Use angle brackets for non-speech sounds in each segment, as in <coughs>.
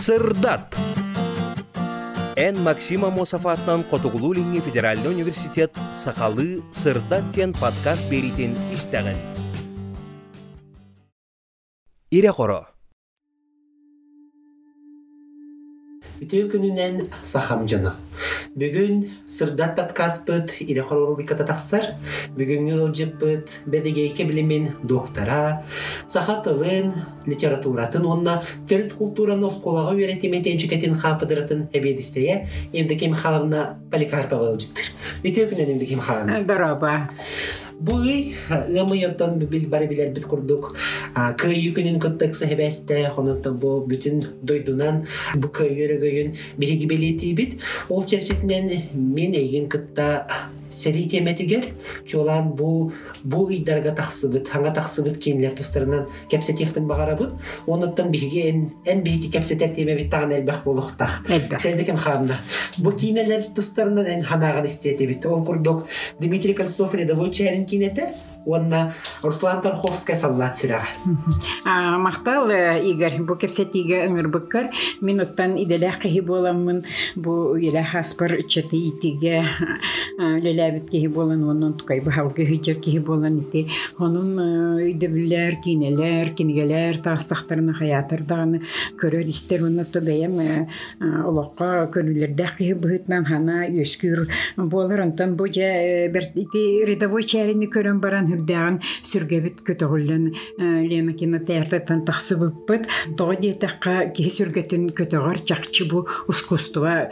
Сырдат. Эн Максима Мосафатынан Котугулулинги Федеральный университет Сахалы Сырдат тен подкаст беритин истеген. Ире хоро. Үтүү күнүнен сахам. Бүгүн сырдат подкастпыт ире хору рубриката тахсар. Бүгүнгү олжыппыт бедегейке билимин доктора, саха тылын, литературатын онна төрт культураны осколага үйретиметен жикетин хапыдыратын эбедистее Евдокия Михайловна Поликарпова олжыттыр. Үтүү күнүнен Евдокия Михайловна. Дороба. Буй ымы йоттон бил бары билер бит курдук. Кый күнүн көттөк сахебесте хонотто бу бүтүн дойдунан бу өрөгөйүн биһиги билети бит. Ол черчетинен мен эйгин кытта сери теметигер чолан бу бу ыйдарга тахсыбыт хаңа тахсыбыт кийимлер тустарынан кепсетехпин багарабыт оноттон биһиги эн эн биһиги кепсетер темебит тагын элбэх болуктах Элбэх. Шәлдекем ханна. Бу кинелер тустарынан эн ханаган истети бит. Ол курдук Дмитрий Кольцов рядовой чарин кинете. Онна Руслан Парховская саллат сүрәгә. А, Мақтал э, Игорь, бу кепсетиге ыңыр быккар, минуттан иделә киһи боламын, бу илә хаспар чаты итиге леләбит киһи болан, онун tukай бу халгы хиҗер киһи болан ити. Онун өйдөбүлләр, кинеләр, кингеләр, тастахтарына хаятыр даганы көрөр истер уну то бәям олоққа көрүләрдә киһи быһытнан хана өскүр болар онтон бу жа э, бер ити рядовой чарини көрөн баран хүрдәгән сүргәбит көтөгүллән Лена кинотеатртан тахсыбыппыт тоҕо диэтэхха киһи сүргэтин көтөгөр чакчы бу искусство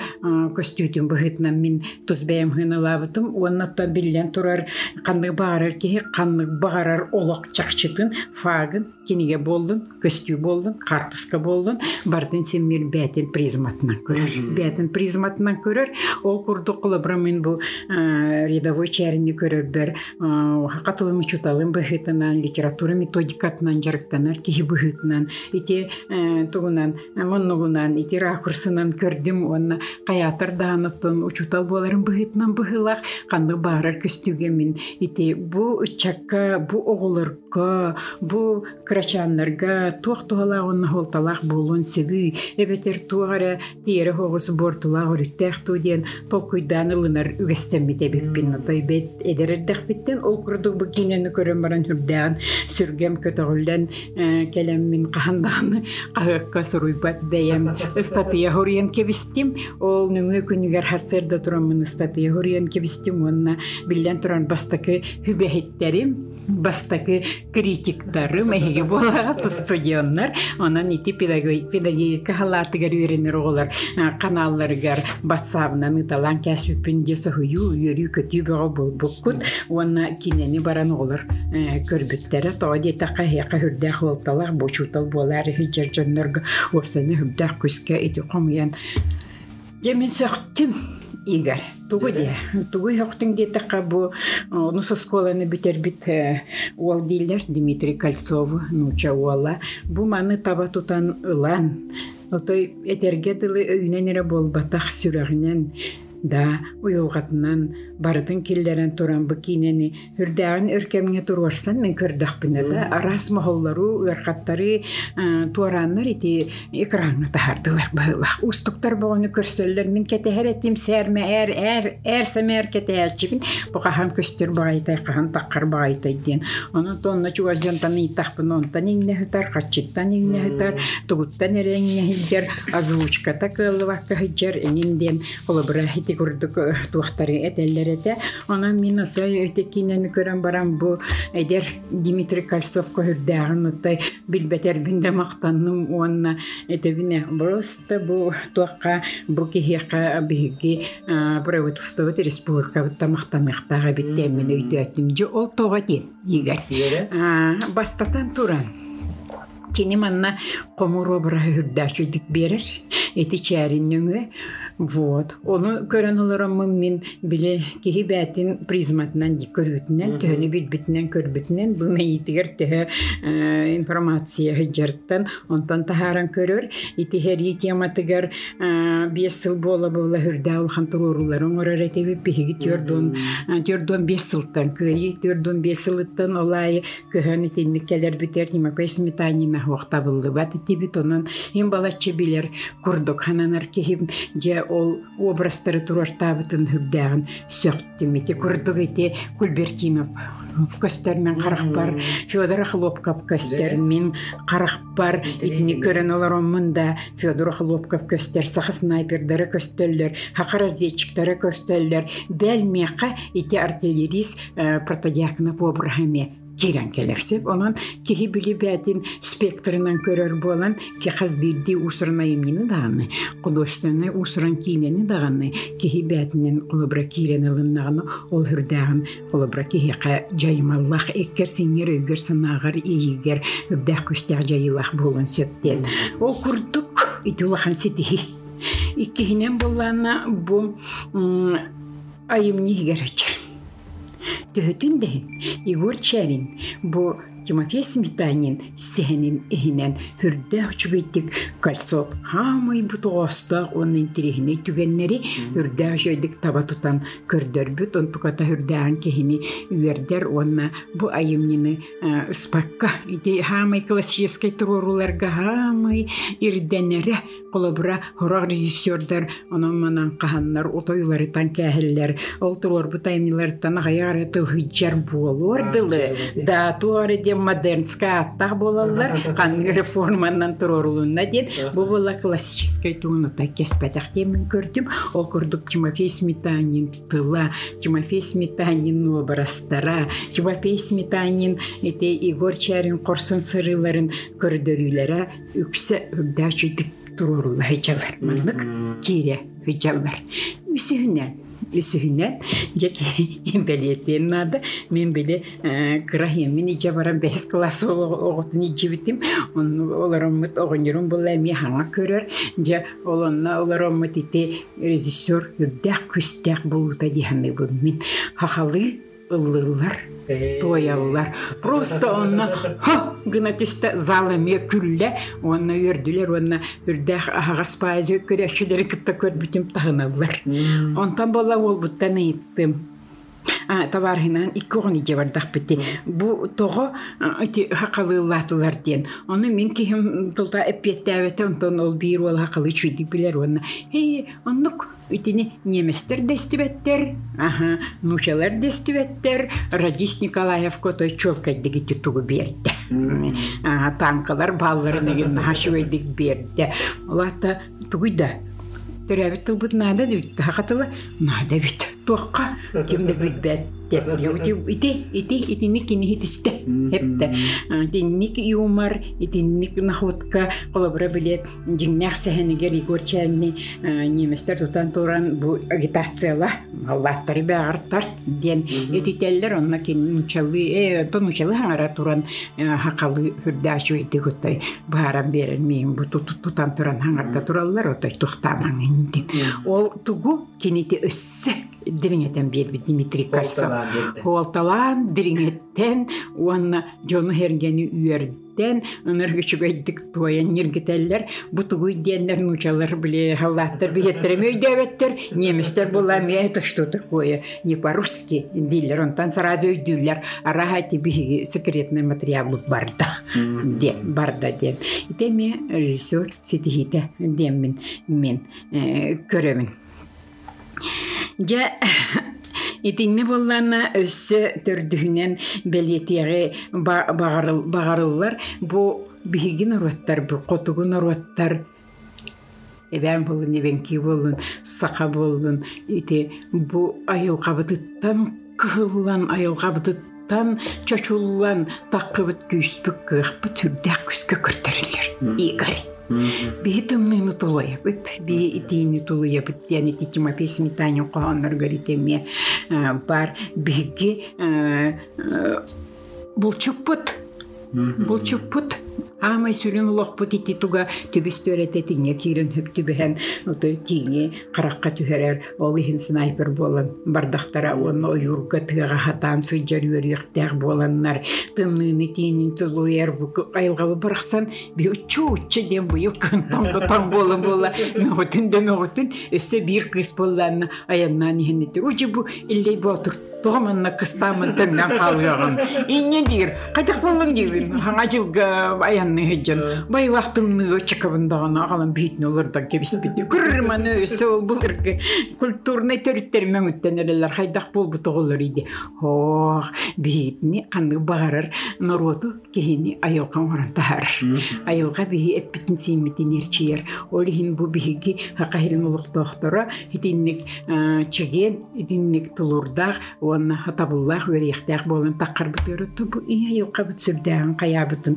костютин быһытнан мин тузбэйм хыналабытым уоннатта биллен турар каннык баарар киһи каннык баарар олок чакчытын фагын киниге болдун костюм болдун картыска болдун бардын сен мир бәтин призматынан көрөр. Бәтин призматынан көрөр. Ол курдук кулабрамын бу а, рядовой чарини көрөр бер. Хакатылым чуталым быһытынан литература методикатынан жарыктанар киһи быһытынан ити тугунан э, моннугунан ити ракурсынан көрдүм онна. Каятар даанаттон учутал боларын быһытынан быһылах канды баарар көстүгө мин. Ити бу чакка бу оголорго бу крачаннарга туох туһалаа онна холталах болун сөбүй эбетер тугара тиере хогус бортулаа өрүттэх ту диен толкуйдаан ылынар үгестеммите биппин той бет эдерердэх биттен ол курдук бу кинени көрөн баран хүрдээн сүргем көтөгүлден келеммин кахандааны кахыкка суруйбат бэйем статия хориен кебистим ол нүңө күнүгер хассерда тураммын статия хориен кебистим онна биллен туран бастакы хүбэхиттерим бастакы критиктарым эһиги буолага студионнар. Онан ити педагогика халаатыгар үйренер оголар каналларыгар бассаабынан ыталан кәсбиппин де соһуйу үйөрүү көтүү бөҕө болбуккут уонна кинени баран оголар көрбүттері тоҕо диэтакка хиэка хүрдээх уолталах бучутал буолаары хиджер дьоннорго уопсаны хүрдээх күскэ ити хомуян Демен сөктүм Игорь, тугу де, <laughs> тугу хөктүң де такка бу нусо сколаны битербит ол дилер Дмитрий Кольцов, нуча уола, бу маны таба тутан ылан. Отой этерге дылы өйнен эре болбатах сүрәгенен да уйулгатынан бардын киллерен туран бу кинени үрдәгин өркемге турварсан мен көрдөхпүнө да арас мохоллору уяркаттары туараннар ити экранга тахардылар быылах устуктар богону көрсөллөр мен кетехер этим сәрме эр эр эр сэмер кетехерчибин бу кахан көстөр багайтай кахан таккар багайтай диен онун тонна чугажантан итахпын онтан иңне хытар каччыттан иңне хытар тугуттан эреңне хилгер озвучката кыллыбакка хиджер энинден олобра хити курдук туахтары этеллерете онан мин отой өтекинен көрөн барам бу эдер Дмитрий Кольцов көрдөгөн отой билбетер бинде мактанным уонна этебине просто бу туакка бу кихиэка биһиги правительство республика тамактамыктага биттен мен өйдөтүм же ол тога игер Тиере. бастатан туран. Хүрдәчү дик берер. Эти чәриннөңө Вот. Onu көрөн олороммун мин биле киһи бәтин призматынан ди көрүтүнен төһөнү билбитинен көрбүтүнен бу мейтигер төһө э, информация хыджарттан онтон тахаран көрөр ити хери тематыгар э, бес сыл бола бола хүрдә улхан турурулар оңорор этеби биһиги төрдөн төрдөн бес сылтан кыйы төрдөн бес сылыттан олай көһөн итинниккелер битер тима песметанина хуакта булды бат тибит онон им балачы билер курдук хананар кихим же ол образтары турартабытын хүрдәгын сөктүмити курдук ити Кульбертинов. Көстермен карахпар Федор Хлопков көстермен карахпар итини көрөн олоромун да Федор Хлопков көстер сахы снайпердары көстөллөр хака разведчиктары көстөллөр бәлмеқа ити артиллерист э, протодиаконов обрахаме кирен келерсеп онон кихи били бәтин спектрынан көрөр болан ки хаз бирди усрана емнини даганы художественный усран кинени даганы кихи бәтинен кулыбра кирен ылыннаганы ол хүрдагын кулыбра кихи ка жаймаллах эккер сиңер өгөр санагар ийигер үрдах күстәг жайылах болун сөптен ол курдук итулахан ситихи иккихинен боллана бу м, айым нигеречер төһөтүн дэһин Егор Чарин бу Тимофей Сметанин сехенин эхинен хүрдэ чубиттик кольцо хамай бу onun тирихини түгеннери хүрдэ жойдик таба тутан көрдөрбүт он туката хүрдән кехини онна бу айымнины спакка ити хамай классический туруруларга хамай ирденере колобура хорак режиссердар онон манан каханнар утойларытан кәһиллер ол турор бу таймиларытан аяр тылхыджар да туары де модернска аттах болалар кан реформанан турорулунна ден бу була классический туунута кеспетах темин көрдүм ол көрдүк Тимофей Сметанин тыла Тимофей Сметанин образтара Тимофей Сметанин эте Игорь Чарин корсун сырыларын көрдөрүлөрө үксе үрдәчүдик турурулла хыжалар маннык кире хыжалар үсүһүнен үсүһүнен жеки имбелиетен нада мен биле крахим мен класс хаңа көрөр же олонна режиссер үрдәк булута хахалы ыллылар тояллар просто онна ха гына түстө залыме күлле онна үрдүлер онна үрдэх агаспайыз көрөчүлөр кытта көрбүтүм тахыналар онтан бола ол буттан ыйттым А, товархинан икки огон ije бардах бити. Бу того ити хакалылатылар ден. Оны мен кихим тулта эппеттәбете онтон ол бир ол хакалы чуйди билер онна. Хей, оннук итини неместер дестибеттер, аха, нучалар дестибеттер, радист Николаев котой чолка дигити тугу берді. Ага, танкалар балларын еген <laughs> хашуэдик берді. Олата тугуйда. Төрәбит тылбыт нада дүйт, хакатылы нада бит. Туаққа кемде бит бәт. ити ити итинник кини хитисте хепте тинник юмор итинник находка колобра биле жиңнах сехенигер игорчанни неместер тутан туран бу агитацияла аллаттары баарттар ден этителлер онна кин нучалы э то нучалы хаңара туран хакалы ити берен миң бу тутан туран хаңарда тураллар отой тухтамаң инди ол тугу кинити өссө дириңетен берби Дмитрий Кольцов Хуалталан дириңеттен уанна жону хергени үйерден ыныргы чүгәйдик туян ниргетеллер бутугуй диеннер нучалар биле халлаттар биеттереме өйдөбеттер неместер була ме это что такое? Не по-русски дилер онтан сразу өйдүллер арахати биги секретный материал барда. Де барда ден. Итеме режиссер ситихите демин мен көрөмүн Жа Итинне боллана өссө төрдүһүнен белетиэри багарыллар бу биһигин оруаттар бу котугун оруаттар эбен болун эбенки болун сака болун ити бу айылкабытыттан кыһыллан айылкабытыттан чочуллан таккыбыт күүспүк кыахпы түрдәк күскө көртөрүлөр игорь Бейтымныны тулаябыт, бе итейни тулаябыт, яны титима песми Таню Коханнар горитеме бар беги булчукпыт Бұл чуппут Амай сүрін улохпут ити туга түбіс төреті тиңе кирен хөптү бэхэн уты тиңе қараққа түһәрер ол иһин снайпер болан бардахтара онно оюрга тыга хатан суйжар үөрүөхтәг боланнар тымныны тиинин тулуяр бу айылгабы барахсан би учу учча дем быйыл кынтамда там болан бола мөгөтүн де мөгөтүн өссө бир кыз болланна аяннан иһиннитер учу бу иллей ботур Туғаманна кыстамын тыңнан қалғағын. Инне дир, қайдақ болын дейбін. Хаңа жылға аянны хеджен. Байлақтың ныға чықабындағын ағалан бейтін олардан кебіс бейді. Күрірманы өсі ол бұл үргі культурный төріттер мәңіттен әрелер қайдақ бол бұты олар иде. Хоқ, бейтіні қанды бағарыр нұроту кейіні айылған оран тахар. Айылға бейі әппітін сейметін ерчиер. Ол хин бұл бейгі хақахилін ұлықтақтары, хитинник чеген, хитинник тулурдақ, уонна хатабуллах үөрийэхтээх буолан таккарбытыырытту бу ия юккабыт сүрдээҕин каяабытын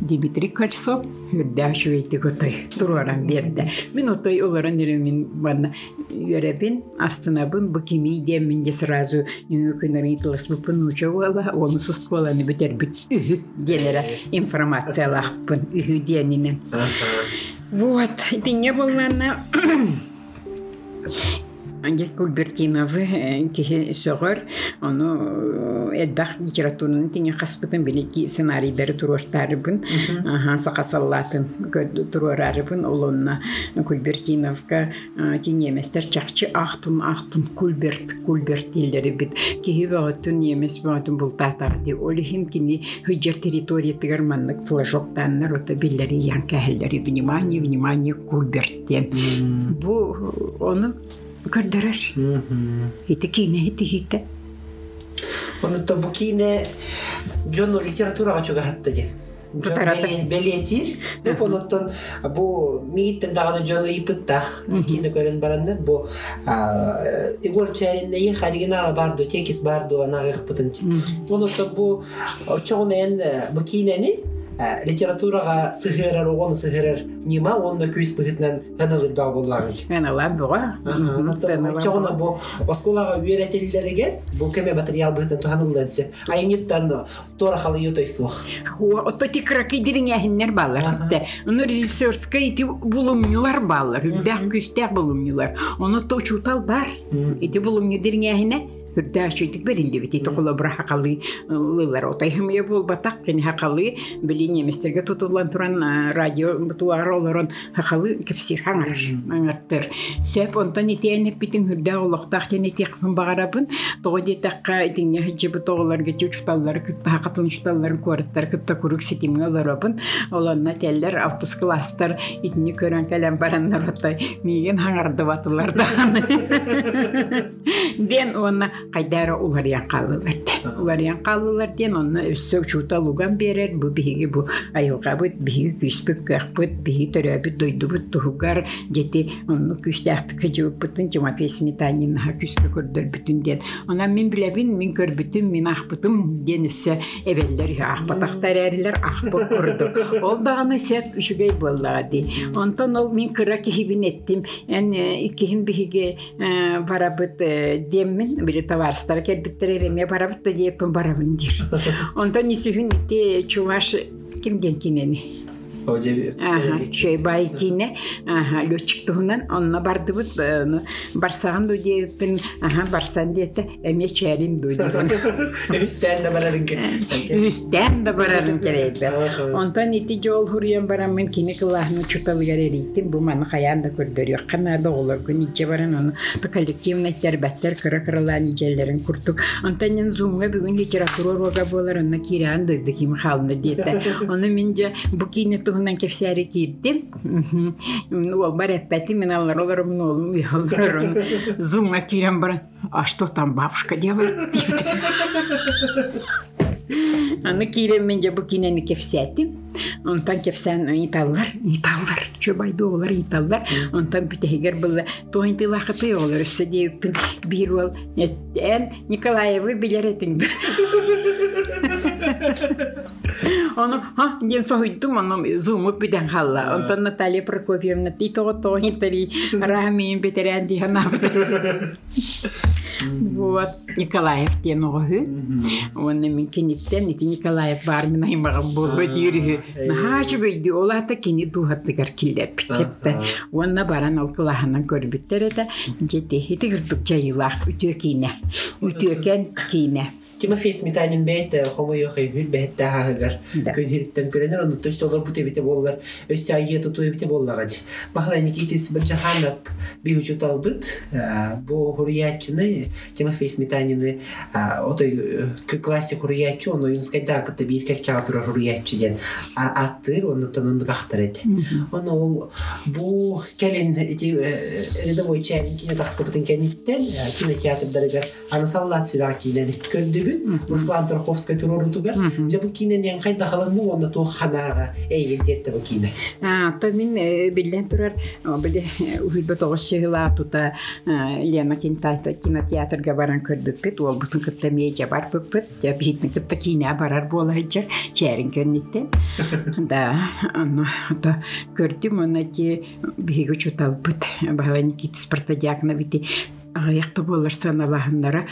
Дмитрий Кольцов хүрдээх шүвейти готой туруаран биэрдэ мин отой олорон мин банна үөребин астынабын бу кимий диэммин же сразу күнөрин тылыспыппын учабуала оны сускуаланы битербит үһү диэнера информациялахпын үһү диэнинен вот тиңе болланна Анде Кульбертиновы кихи сөгөр, ону эддах литератураны тиңе хаспытын билики сценарийдары туруштарыбын, аха сакасаллатын турурарыбын олонна Кульбертиновка тинеместер чакчы ахтун ахтун Кульберт Кульберт дилдери бит. Кихи бөгөттүн немес бөгөттүн бултатар ди. Оли хим кини хыджар территория тыгарманнык флажоктаннар ота биллери ян кәһелләри внимание внимание итикине бу кийне жону литературага чогахатта же белетир. Деп ииттнах бу гороригинабулчо букийнени кинени литературага сыхырар оғон сыхырар нима онда күйс быхытнан ханылыр баг боллагын. Ана буга. Чоғна бу осколага үйрәтелләргә бу кеме материал быхытнан туханылдынсы. Айниттан тора халы ютой сух. Ото тикраки дириньяхиннер балар. Те, Оны режиссерска ити булумнюлар балар. Үддәк күстәк булумнюлар. Оны то чутал бар. Ити булумню дириньяхине үрдәшөйдік берилди бит ити кула бра хакалы лылар отай хымыя бол батак кен хакалы били неместерге тутулан туран радио туар олорон хакалы кепсир хаңар аңаттыр сөп онтон итиэн битин хүрдә олохтак тен ити багарабын тоди такка итиңе хиджи бу тоголар гечи чуталлар кытта хакатын чуталлар куарттар кытта курук ситимге олорабын олонна теллер автос класстар итини көрөн калам бараннар отай миген хаңарды батылар да <laughs> ден онна кайдара улар якалылар улар якалылар ден онна өссөк чута луган берер бу биһиги бу айылга бут биһиги күспүк кахпыт биһи төрөбүт дойдубут туһугар жети онну күстәхти кыжыбытын Тимофей Сметанин ха күскө көрдөр бүтүн ден онан мен билебин мен көрбүтүм мен ахпытым ден өссө эвеллер ахпатактар эрилер ахпы курду ол даганы сеп үчүгей боллаги онтон ол мен кыра кихибин эттим эн иккихин биһиги барабыт деммин били товарстар келбиттер эреме барабыт да диеппин барабын дир онтон нисүхүн ите чуваш кимден кинени Оже Ага, чөй бай кине, ага, лётчик туһунан онна бардыбыт, барсаган ду диеппин, ага, барсан диете, эме чәрин ду дирон. Үстән дә барарын ке. Үстән да барарын керейбе. Онтан ити жол хуриян баран мен кине кылахны чуталыгар эрейтим, бу маны хаян да көрдөр Кана да олар күн иче баран оны та коллективный тербәттер кыра кыралан ижеллерин куртук. Онтан зумга бүгүн литература рога болар, онна киран дойды ким халны диете. Оны мен же бу кине туһунан кефсәре кирдим. Ол бар әппәти мен алар олар мен олым яллар. Зумга киран баран. А что там бабушка делает? Аны кирен мен же бу кинени кефсәтим. Онтан кефсән италлар, италлар, чөбайды олар италлар. Онтан бүтегер был тоинты лахыты олар өсө дейппин бир ол эн Николаевы билер этиңди. Оны ха ден сохуйдум оны зумуп биден халла. Онтан Наталья Прокопьевна ти то тоинтери рахмин бетерен ди хана. Вот, Николаев тен оғы. Оны мен кенеттен, ити Николаев бар мен аймағым болғы дейірі. Нахачы көйді, олата кені дуғаттығар келдеп бітепті. Оны баран алқылағынан көрбіттер еді. Жете, хеті күрдік жайылақ, үтіе кейіне. Үтіекен кейіне. Тимофей Сметанин бәйт хомо йохай гүл бәйт тахагар. Да. Күн хириттен көренер, оны төс олар бұте бите боллар. Өсі айы тұтуы бите боллағад. Бахлайны кейтес бір жаханап бігу жұталбыт. Бұ хуриятчыны Тимофей Сметанины отой классик хуриятчы, оны юнскайда кытта бір кәк кәғатура хуриятчы ден аттыр, оны тонынды қақтыр еді. Оны ол бұ кәлін рядовой чайын кине тақсыбытын кәниттен кинотеатрдарыгар аны саллат сүрі кейлен Көрдүбүт Руслан Тарховский турорутугар же бу кинен ян кайда халанны онда ту ханага эйген терте бу кине. А, то мин э, билен турар, биле уйбы тоғыз чыгыла тута э, Лена Кентайта кинотеатрга баран көрдүппет, ол бутун кытта мейджа бар бүппет, я битни кытта кине барар бола хыджар, чәрин көнниттен. <laughs> Да, аны то көрдүм, оны те биги чуталбыт, бағалан кит спартадиакна бити, аяқты болар саналахыннара,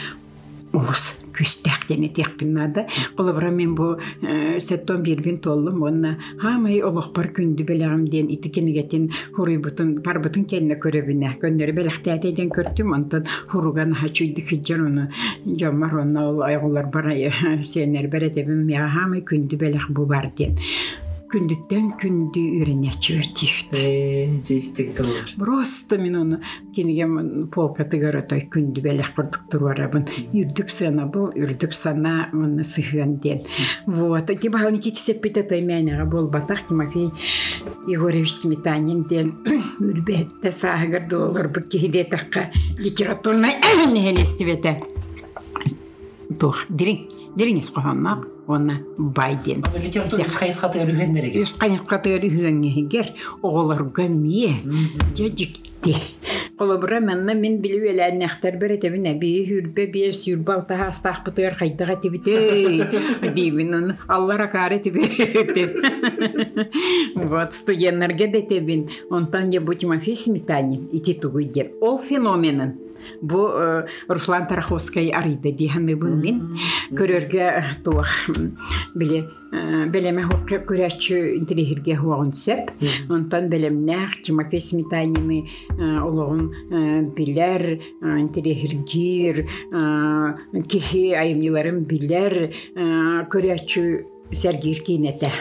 Улус. Күстәктен етекпіннады. Қолыбыра мен бұл сәттон бирбин толлым, онна хамай бар күнді белағымден итікенігетін хуруй бұтын, бар бұтын кәнне көребіне. Көннері белақтәдейден көрдім, онтан хуруган хачуйды хиджар оны жамар, онна ол айғылар бар сенер бәретебім, я хамай күнді белақ бұл бар ден. Күндіттен күнді үйренечі өртейді. жестик тылар Просто мен оны кенеген полка тыгара той күнді бәлек құрдық тұруарабын. Үрдік сана бұл, үрдік сана оны сыхын ден. Вот. Ти бағалын кеті сеппеті той мәнеға бол батақ Тимофей Егорович Сметанин ден <coughs> үрбетті сағығыр долар бұл кейде таққа литературный <coughs> <coughs> нәхелестібеті. Тух, дирин, дирин есқоғаннақ, оны байден. каняккатыгары хүгәнгәһигер оголарга мие жажикти. Колобра менна мен билүү эле нәхтер бере тебин би хүрбе би сүрбал та хастах бутыр кайтага тибите. Дибин он аллара тибе. Вот студентлерге де тебин. Онтан я бу Тимофей Сметанин ити тугуйдер. Ол феноменен. Бу э, Руслан Тараховский арыйда диханны бун мен көрөргө туах биле э, белеме хокка көрәчү интеллигерге хуагын сөп. Онтан белемнәх Тимофей Сметанины ологун билер интеллигергир кихи айымныларын билер көрәчү сәргир кинете.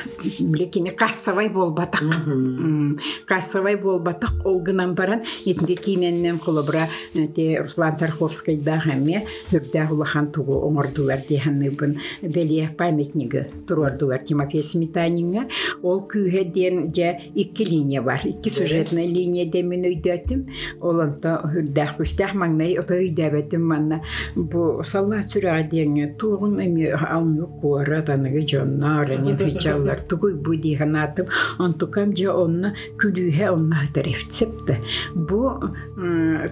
Биле кине кассавай болбатак. М, Кассавай болбатак ол гынан баран итинде киненнен колобра те Руслан Тарховский да хаме үрдә улахан тугу оңордулар диханныбын беле памятниги турордулар Тимофей Сметанинга. Ол күйеден же икки линия бар. Икки сюжетный линия демен өйдөтүм. Олонта үрдә күстәх маңнай ото өйдөбетим манна. Бу салла сүрә деңе тугун эми алны куара таныгы жоннар эми фичаллар тугуй бу диханатым. Антукам же онна күлүһе онна тарифцепте. Бу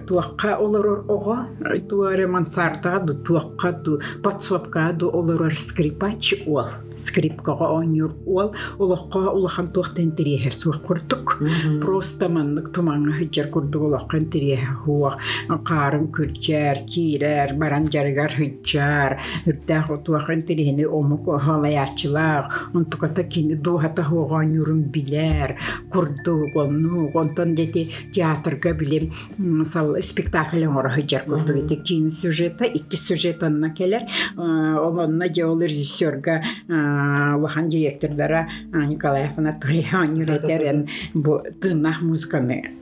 туакка олорор ого туаре мансартаду туакка ду подсобкаду олорор скрипач ол скрипкага онюр ол олоққа улахан туақтан тирехер суақ курдук просто маннык тумаңа хиджар курдук олоққан тирехер хуақ қарын күрчер кирер баран жаргар хиджар үрдәх туаққан тирехини омук халаячылақ онтуката кини дуhата хуаған юрун билер курдук онну онтон дети театрга билем мисал спектакль курдук эти кини сюжета икки сюжет онна келер олонна же ол режиссерга Лохан директордара Николаев Анатолий Анюретерен бу тынах музыканы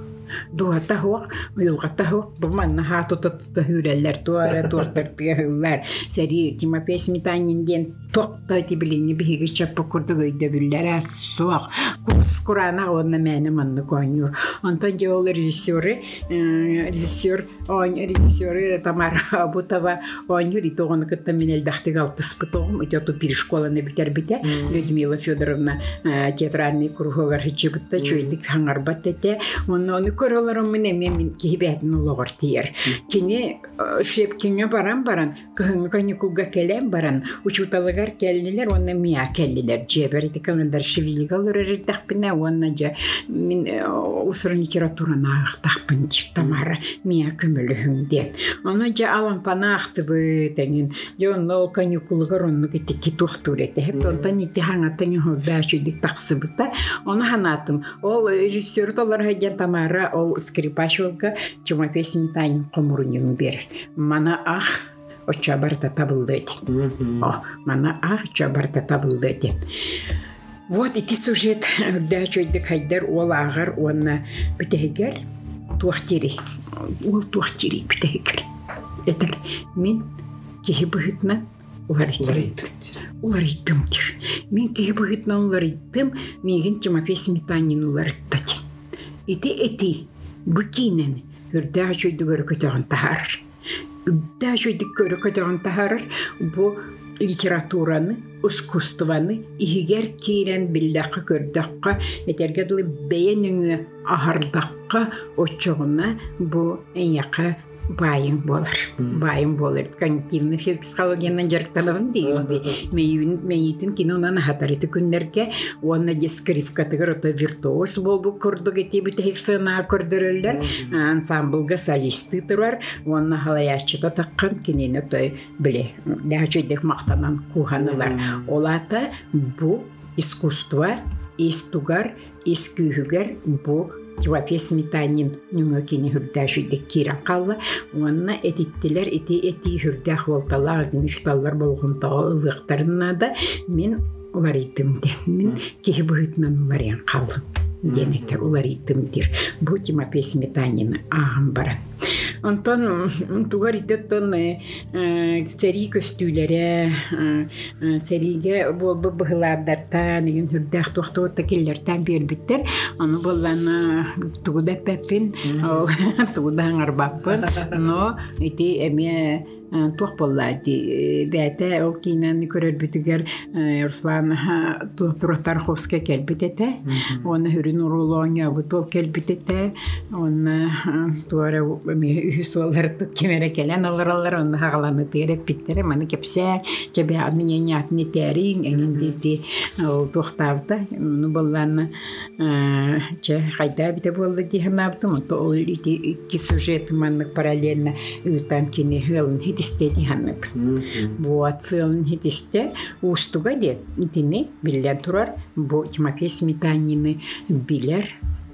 дуата хуак уйулгата хуак бу манна хаату татта хүрэллер туара туартартыга хыллар сери Тимофей Сметанин ден токта тибилини биһиги чаппа курдук өйдө бүллер суак курс курана онна мэне манна конюр онтон же ол режиссеры режиссер он режиссеры Тамара Бутова онюр итогон кытта мен элбахтык алтыспытогум итоту бир школаны битербите Людмила Федоровна театральный круговар хичибытта чуйдик хаңарбат тете онно оны көрөлөрөм мен мен кибетин улогор тиер кини шепкиңе баран баран кыһыңы каникулга келем баран учуталыгар келнилер онна мия келлилер жебер итикандар шивилигалар эрдахпина онна же мен усур литератураны агтахпын тип тамара мия көмөлүхүң деп оны же алан панаахты бы теңин же онно каникулгар онну китики тухтурете хеп онтан ити хаңатын хоббашудик таксыбыта оны ханатым ол режиссер толар хайден тамара ол скрипач олга Тимофей Сметанин комурунюн бер. Мана ах очабарта табылды эти о мана ах чабарта табылды эти вот ити сюжет. Дачойдик хайдар ол агар онна бүтегер туахтири ол туахтири бүтегер этер мен кихи быхытна улар улар иттымдир мен кихи быхытна улар иттым меген Тимофей Сметанин улар иттати ити эти букинен үрдää чөйдүгөр көтөгөн тахар үрдää чөйдүк көрө көтөгөн тахар бу литератураны искусствоны ихигер киирен биллакка көрдөкка этергедли бэйэнүңү ахардакка очогуна бу эйяка байын болар байын болар когнитивный психологиядан жарыктанабын дегенби мейин мейитин кинонан хатарыты күннерге уонна же скрипкатыгар ото виртуоз болбу курдук этиби техик сына көрдөрөллөр ансамблга солисты турар уонна халаячыта таккан кинени отой биле дачойдек мактанан куханылар олата бу искусство истугар искүүгер бу Тивапия Сметанин нүңө кини хүрдәшүдек кирен қалла. Уанна этиттилер эти эти хүрдәх волталар, мечталлар болгонтагы ылыктарына да мен улар итимде. Мен кихи быһытынан улар ян қаллым. Демектер улар итимдир. Бу Тимофей Сметанин ағам бара. Онтон тугар итеттон сери көстүүләре сериге болбу быһылаардарта деген хүрдәх тохтоотта киллертен биэрбиттер аны болланы тугуда пеппин <laughs> тугуда аңарбаппын но ити эме туох боллаати бәтә ол кинен көрөр бүтүгер Руслан Туротарховский келбитете оны хүрүн урулоня бутол келбитете оны туара ми үс олар кемере келен алар алар оны хагаланы тереп питтере маны кепсе жебе амине нят не терин эндити ол тохтавта ну болланы че хайда бите болду ди ханабтым то ол ити ики сюжет маннык параллельно ытан кини хелн хитистени ханнык вот целн хитисте устуга дет итини биллен турар бу Тимофей Сметанины билер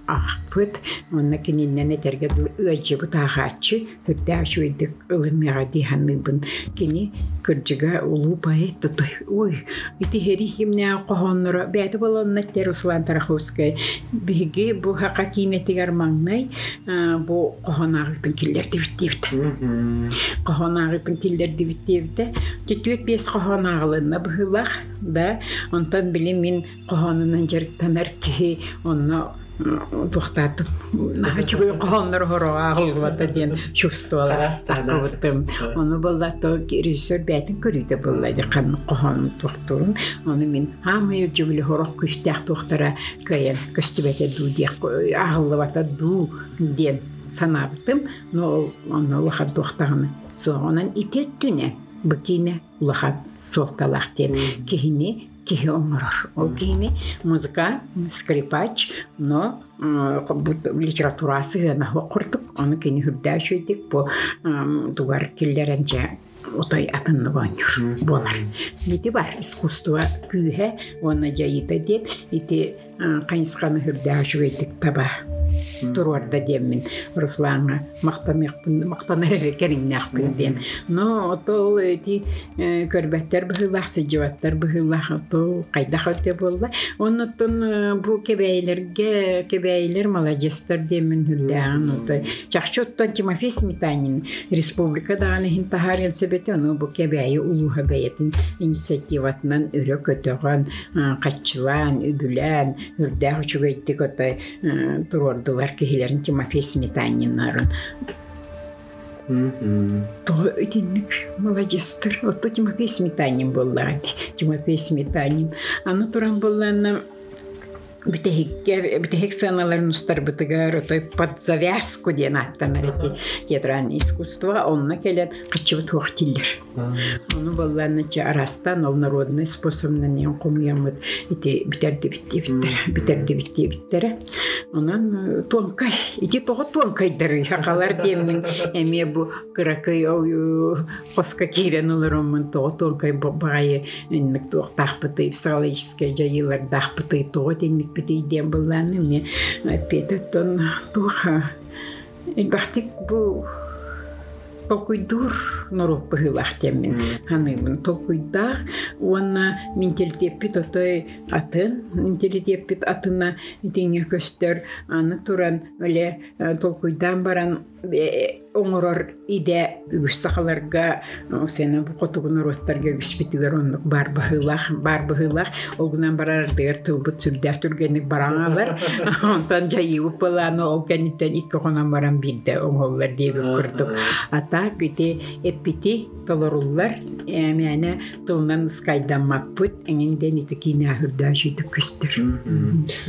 ахпыт онна кининнен этерге ыачы бутахачы хүрдәш уйдык ылымыга диханыбын кини кыржыга улуу поэт той ой ити хери химне кохоннора болонна тер Руслан Тараховскай биги бу маңнай бу киллер киллер бес да ки тухтатып начыбый кооннор хоро агылгыбата диэн чувствовала оны болла то режиссер бәтин көрүйдө болла кан коон тухтурун оны мен хамы жубли хорох күстях тухтара кайен көстүбете ду диэх агылгыбата ду диэн санабытым но оны улахан тухтаганы соонан итет түне быкине улахан солталах кихини кихи оңорор. Ол кихини музыка, скрипач, но литературасы гана оқырдық. Оны кини хүрдәш өйдік. Бу тугар киллеренче отой атынны гонюр болар. Нити бар искусство күйе, оны жайыта дет, ити қайынсқаны хүрдәш өйдік таба туруарда диэммин руслааңа мактаныкпын мактанар кериңнахпын диэн но отол эти көрбәттер быһыллах сыжыбаттар быһыллах отол кайдах өтө болла. Оннуттун бу кебейлерге кебейлер молодецтер диэммин хүлдээгин отой. Чахчы оттон тимофей сметанин республика даганы хин тахарен сөбөтө ону бу кебейи улууха бэйэтин инициативатынан өрө көтөгөн каччылаан үбүлээн үрдээх үчүгөйттик отой туруордулар киһилерин тимофей сметаниннарын то этинник молодецтер отто тимофей сметанин боллаа тимофей сметанин аны туран боллаана битехиккер битехик саналарын устарбытыгар отой под завязку диэн аттанар эти театральное искусство онна келен качыбыт уахтиллер ону болланачы арастан ол народный способна нен комуямыт эти битерди битти биттер битерди битти биттер онан тонкай ити тога тонкайдар хакалар диэммин эме бу кыракый коска кирен олоромун тога тонкай багайы инмик туактахпыты психологическая жайылар дахпыты тога тенник бити диэн болланы мне пететтон туха Бахтик бу толкуйдур норуп быһылах теммин ханыймын толкуйдах уанна минтелтеппит отой атын минтелтеппит атына итиңе көстөр аны туран өле толкуйдан баран оңорор иде. Үгүс сахаларга сена бу котугунор оттарга үспитигер оннук бар быһылах бар быһылах олгунан барар дыр тылбыт сүрдә түргенник бараңалар <laughs> онтан жайыбып баланы ол кенниттен икки хонан баран билде оңоллар диебип курдук. Ата пити эппити толоруллар эмяне тылнан скайданмакпыт эңинден ити кине хүрдә жүйдүк көстөр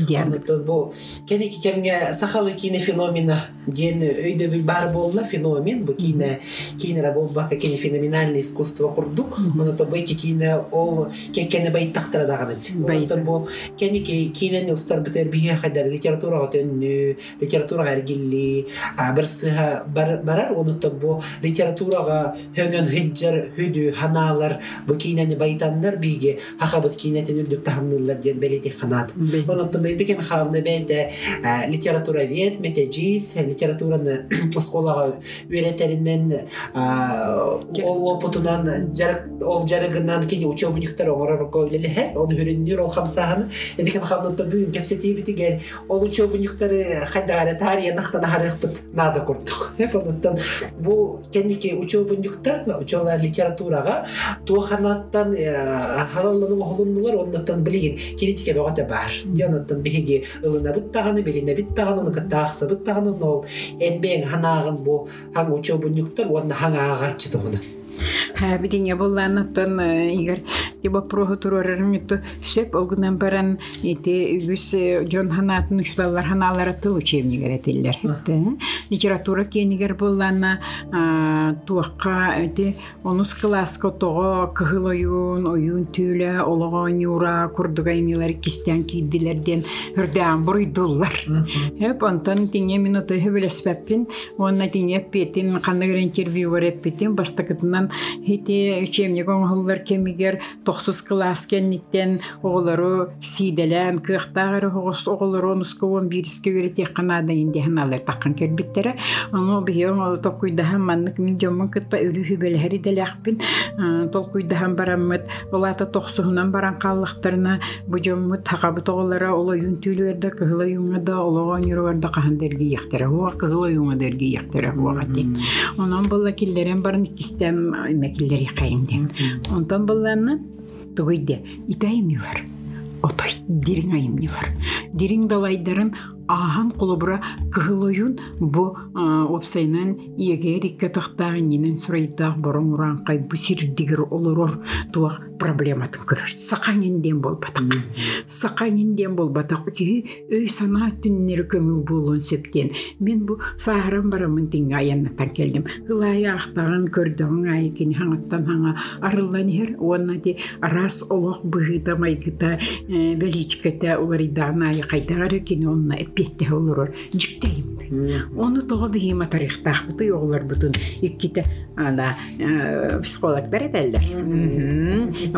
диан Анаттан бу кенеки кемге сахалы кине феномена диэн өйдө бил бар болла феномен бу кине кине болбака кине феноменальное искусство курдук оното бу эти кине ол кекене байттактыра даганы оното бу кенеки кинени устар битер бие хадар литературага төннү литературага эргилли бир сыха барар оното бу литературага хөңөн хыджар хүдү ханаалар бу кинени байтандар биге хахабыт кинетин үрдүк тахамнылар диэн белети ханат. Оното бейди кем хавны бейде литература вет метежис литератураны <clears throat> осколага үйретеринен ол опытунан ол жарыгынан кини учебниктер оңороргойл эле он үрүннүр ол хамсааны эдикем хамнутто бүгүн кепсетибитигер ол учебниктери хайдагара таарыянактан арыкпыт наада курдук учебнюктарл <laughs> учебюктарбул кеники учебниктер учебнюктаруча литературага ам учобын нүктэр вон хан аагач дэхуна Хабидине болланыттан игер тиба проху турорармитто сөп олгунан баран ити үгүс жон ханатын учталар ханалары тыл учебнигер этиллер литература кенигер боллана туакка эти онус класска того кыхыл оюн түүле ологон юра курдуга эмилер кистен кийдилерден хүрдээн буруйдуллар хеп онтон тиңе минуты хөбүлеспеппин онна тиңе петин кандагер интервью бареппитин бастакытынан хити учебник оңоллар кемигер тохсус класс кенниттен оголору сиделем кыахтагары хогос оголору онускуон бириске үрети канада инде ханалар таккан кербиттере оно токуйдахан маннык мин жоммун кытта белхери делякпин толкуйдахан бараммыт баран каллыктарына бу жоммут оло юңада кахан дерги хуа дерги онон киллерен барын мекиллери кайымден онтон болланна тугуйде итайымнилар отой дириң айымнилар дириң далайдарын ахан колобура кыһылойун бу опсайнан иегер икке тахтаах нинен сурайдаах борон ураанкай бу сирдигер олорор туах проблематын көрөр. Сакаңинден болбатак сакаңинден болбатак ки өй санаа түннери көңүл болуун септен мен бу сааран барамын тиңе аяннатан келдим ылай ахтаган көрдөң ай кини хаңаттан хаңа арыллан хер уонна ти арас олох быһыта майгыта величкете уларидана ай кайтагары кини онна петте олорор жиктейимди ону того бихима тарихтаахбыты оголор бутун икките ана психологтар этеллер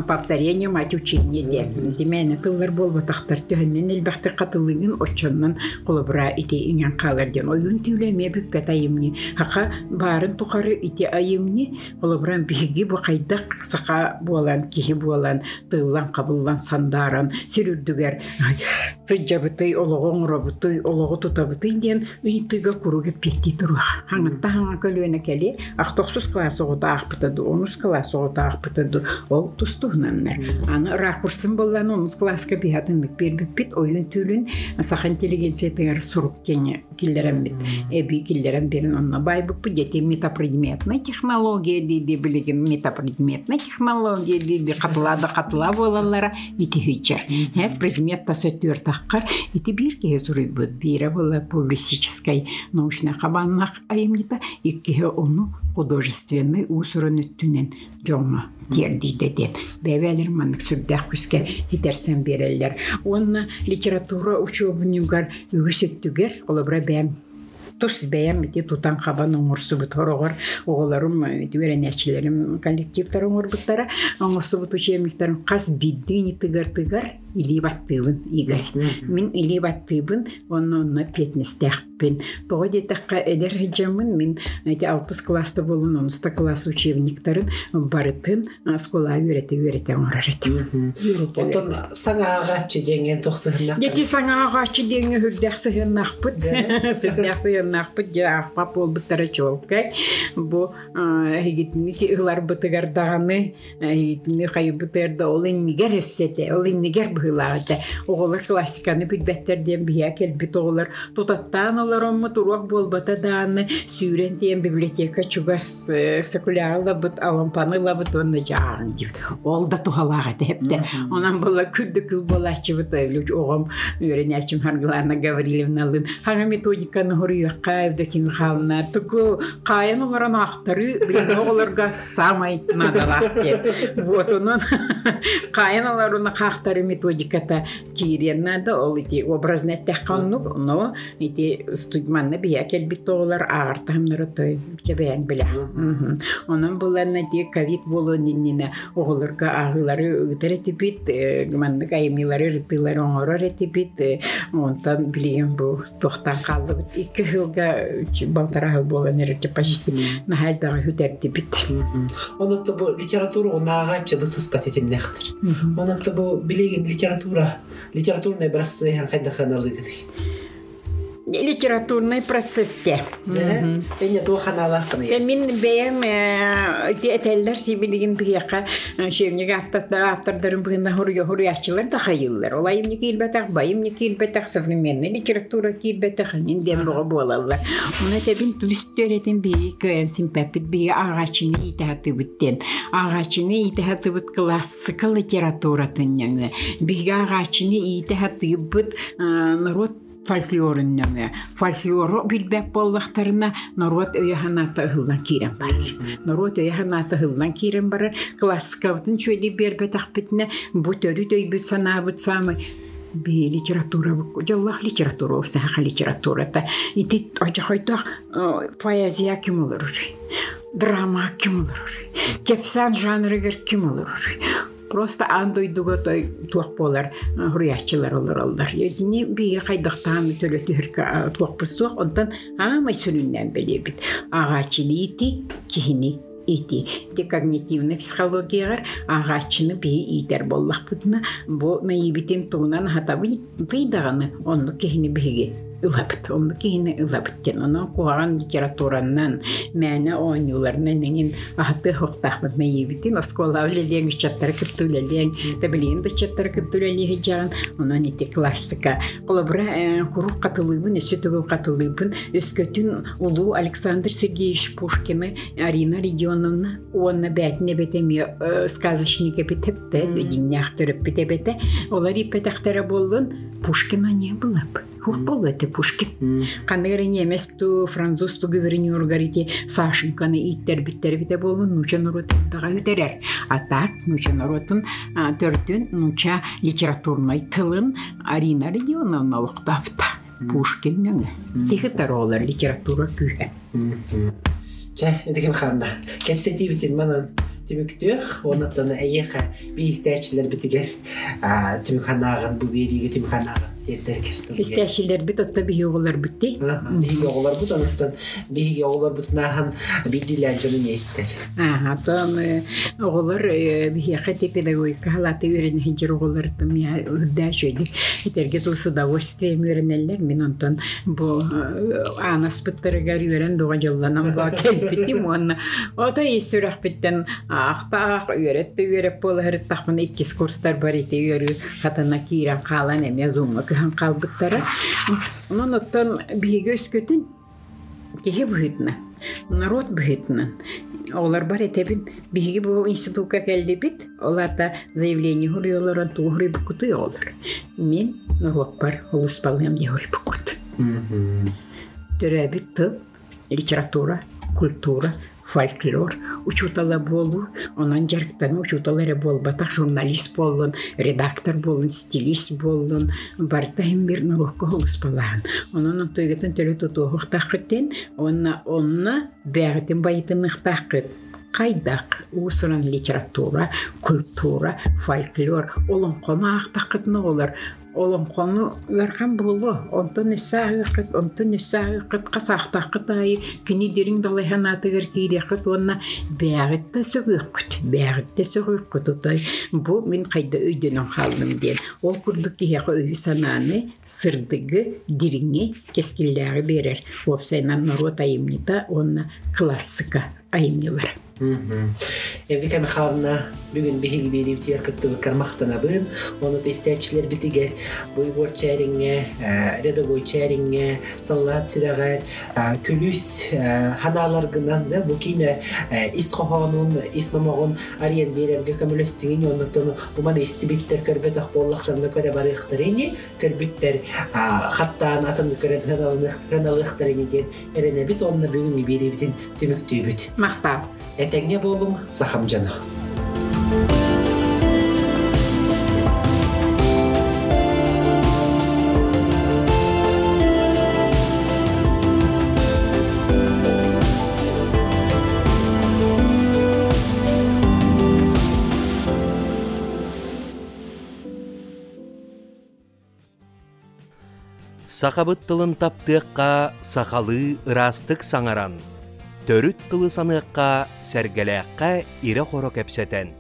повторение мать учение де. Тимени тыллар болбатахтар төһөннен элбахтыр катылыгын очоннан колобура ити иңен калар ден. Оюн түүлеме бүппет айымни. Хака барын тухары ити айымни. Колобуран биһиги бу кайдак сака буолан киһи буолан тыыллан кабыллан сандаран сүрүрдүгер сыджабытай ологоңробутой олого тутабытай диэн ыйтыга куруга петти туруа хаңатта хаңа көлүөнө кели ахтоксус класс оготаахпытаду онус класс оготаахпытаду ол тустуһунаннар аны ракурсын боллан онус класска биһатыннык бербиппит ойун түлүн саха интеллигенциятыгар сурук тене киллерэмбит эби киллерем берин онна байбыппы дети метапредметная технология диди билигин метапредметная технология диди катылада катыла болалара ити хүчер э предмет та сөтүр таккар ити бир кеhe суруйбут бире бола публицистической научная кабаннак айымнита иккеhe ону художественный усурунуттүнен жоңма дерди деден бәбәлер маннык сүрдәк күскә хитерсен берәләр онна литература учебунугар үгүсөттүгер олобра бәм Тус бәям ити тутан хабан оңорсубут хорогор оголорум түгәрәнәчиләрем коллективтар оңорбуттара оңорсубут учебниктарын кас биддин тыгар тыгар илибаттыбын игар мин илибаттыбын онно онно петнестехпин того детакка эдер хеджамын мин эти алтыс класста болун онуста класс учебниктарын барытын скола үйрете үйрете оңорарет Отон саңаагачы жеңген тохсыһыннак. Дети саңа ағачы деңе хүрдәк сыһыннақпыт. Сүрдәк сыһыннақпыт жаақ пап ол бұттара чолка. Бу хигитни ки ылар бытыгар даганы хигитни хай бытырда ол иннигер өссете, ол иннигер быһылагата. Оголар классиканы билбеттер дем бия кел бит оголар тутаттан олар омма туруак болбата дааны сүүрен тем библиотека чугас сакулярла бут алампаны лабыт онна жаан дибит. Ол да тухалагата хепте. Онан була күрдү күл болачы бут өлүч огом үйренячим харгаларна Гаврилевна лын. Хана методиканы хоруя кайвда кин хална. Туку кайын оларан ахтары самай деп. Вот онон <laughs> кайын оларына хахтары методиката кирен нада ол ити таханну но ити студманна бия кел бит оголар агартамнары той чебен биле. Онан буларна ди ковид болу нинне оголорга агылары үтерети бит манны каймилары рытылар оңорор эти бит онтан бит икки жылга балтара болан эрете почти нахайдага хүтерди бит Онотто бу литература онаагачы бысыс патетимнехтер. Онотто бу билеген литература литературный образцы хан кайда ханалыгыды. Литературный процессте Эне ту ханалакны. Те мин бәям этелләр сибилеген бияка шевнеге автарда автордарын быгында хурга хурячылар да хайыллар. Олайым не килбәтәк, байым не килбәтәк современная литература килбәтәк индем бого болалар. Уна те бин туристөретен бии кыян симпәпит бии агачыны итәһәте биттен. Агачыны итәһәте бит классик литература тыннәңе. Бии агачыны итәһәте бит народ фольклорынныңы. Фольклору билбәп боллақтарына народ өйәханата ыһылдан кирен барыр. Народ өйәханата ыһылдан кирен барыр. Классикабытын чөйди бербетақ битне бу төрү дөйбүт санаабыт самы би литература бу жаллах литература усаха литература та ити ажахайта поэзия ким olur драма ким olur кепсан жанрыгер ким olur просто андойдуга той туак болар хуриячылар олар олар едини би кайдактан төлөтү хирка туак бусуак онтан амай сүрүннән белебит агачыны ити кихини ити те когнитивный психологиягар агачыны би итер боллах бутна бу мейбитин туунан хатабы вийдаганы онну кихини биги ылапыт, онны киһини ылапыттен, онон куһаган литератураннан, мәне оонюларынан неңин ахты хоқтахмыт мэйибитин, оскола үлелең чаттар кыттулелең, табилин да чаттар кыттулелең жаган, онон ити классика. Колобра курук катылыбын, өсө түгүл катылыбын, өскөтүн улуу Александр Сергеевич Пушкины, Арина Регионовна, онна бәтіне бетеме сказочника битепте, диннях төрөп битебете, олар ипетахтара болдун, Пушкина не было бы. Хух был это Пушкин. Кандагары немес ту француз ту гувернер гарите Сашенканы иттер биттер бите болун нуча народ тага үтерер. А так нуча народын төртүн нуча литературный тылын Арина Регионовна луктафта. Пушкин нөңе. Тихи таролар литература күйе. Ча, эдекем ханна. Кепсетивитин манан түмүктүөх, онаттан эйеха биистәчләр битигер. А түмүкханаган бу бериге түмүкханаган тердер Истәшилер бит отта бихи оғылар битти. Биһиге оғлар бут онаттан биһиге оғлар бутунахан бидиләр жөнүн эстер. Ага, том оғылар бихи хати педагогика халаты үйрен хинчер оғылар там я үрдә шөйди. Итерге тул с удовольствием үйренеллер. Мин онтон бу анас биттергәр үйрен дуга жолланам ба <laughs> келбити монна. Ота истөрәк биттен ахта үйрәтте үйрәп болы хәрит тахмын иккис курстар бар ите үйрә хатана киран калан эме зумга кыхан калбыттара. Онон оттон биһиге өскөтүн киһи бүһүтнә. Народ бүһүтнән. Олар бар этебин биһиги бу институтка келди бит. Оларда заявление хуруyorlar, тугры букуты олар. Мен налог бар, улус балым дегой букут. Төрәбит тып, литература, культура, фольклор, учутала болу, онан жарктан учуталары болбата, журналист болун, редактор болун, стилист болун, бартайым бир налогка улус балаан. Онан тойгетін төлі тутуғық тақыттен, онна, онна бәғітін байытынық тақыт. Кайдак усуран литература, культура, фольклор, олон қона ақтақытны олар. Олон қону верхан болу, онтон үсәғіқыт, онтон үсәғіқыт, қасақтақыт айы, кini дирин далайхан атыгар кейрекыт, онна бәғітті сөғіқыт, бәғітті сөғіқыт, отай, бу мен қайда өйденің қалдым ден. Ол күрдік кейеқі өй сананы, сырдығы, диріңе кескілләғі берер. Опсайнан народ айымнита, онна классика айымнилар. Евдика Михайловна бүгін биһиги бири битер кытты кармахтана бын, оны тестәчләр битигер, буй бор чәриңе, рядовой чәриңе, саллат сүрәгәр, күлүс ханалар гынан да бу кине ис кохонун, ис намагын ариен берерге көмөлөстүгүн оннотон буман истибиттер көрбөт ахболлахтарына көрө бары ихтарыни, көрбүттер хаттан атын көрө ханалыхтарыни ден эрене бит онна бүгүн бири битин түмүктүүбүт. Мақтау. Этеңне болуң сахамжана. Сақабыт тылын таптыққа сақалы ырастық саңаран. Төрүт тылы саныққа сәргеләққа ире хоро кәпсәтен.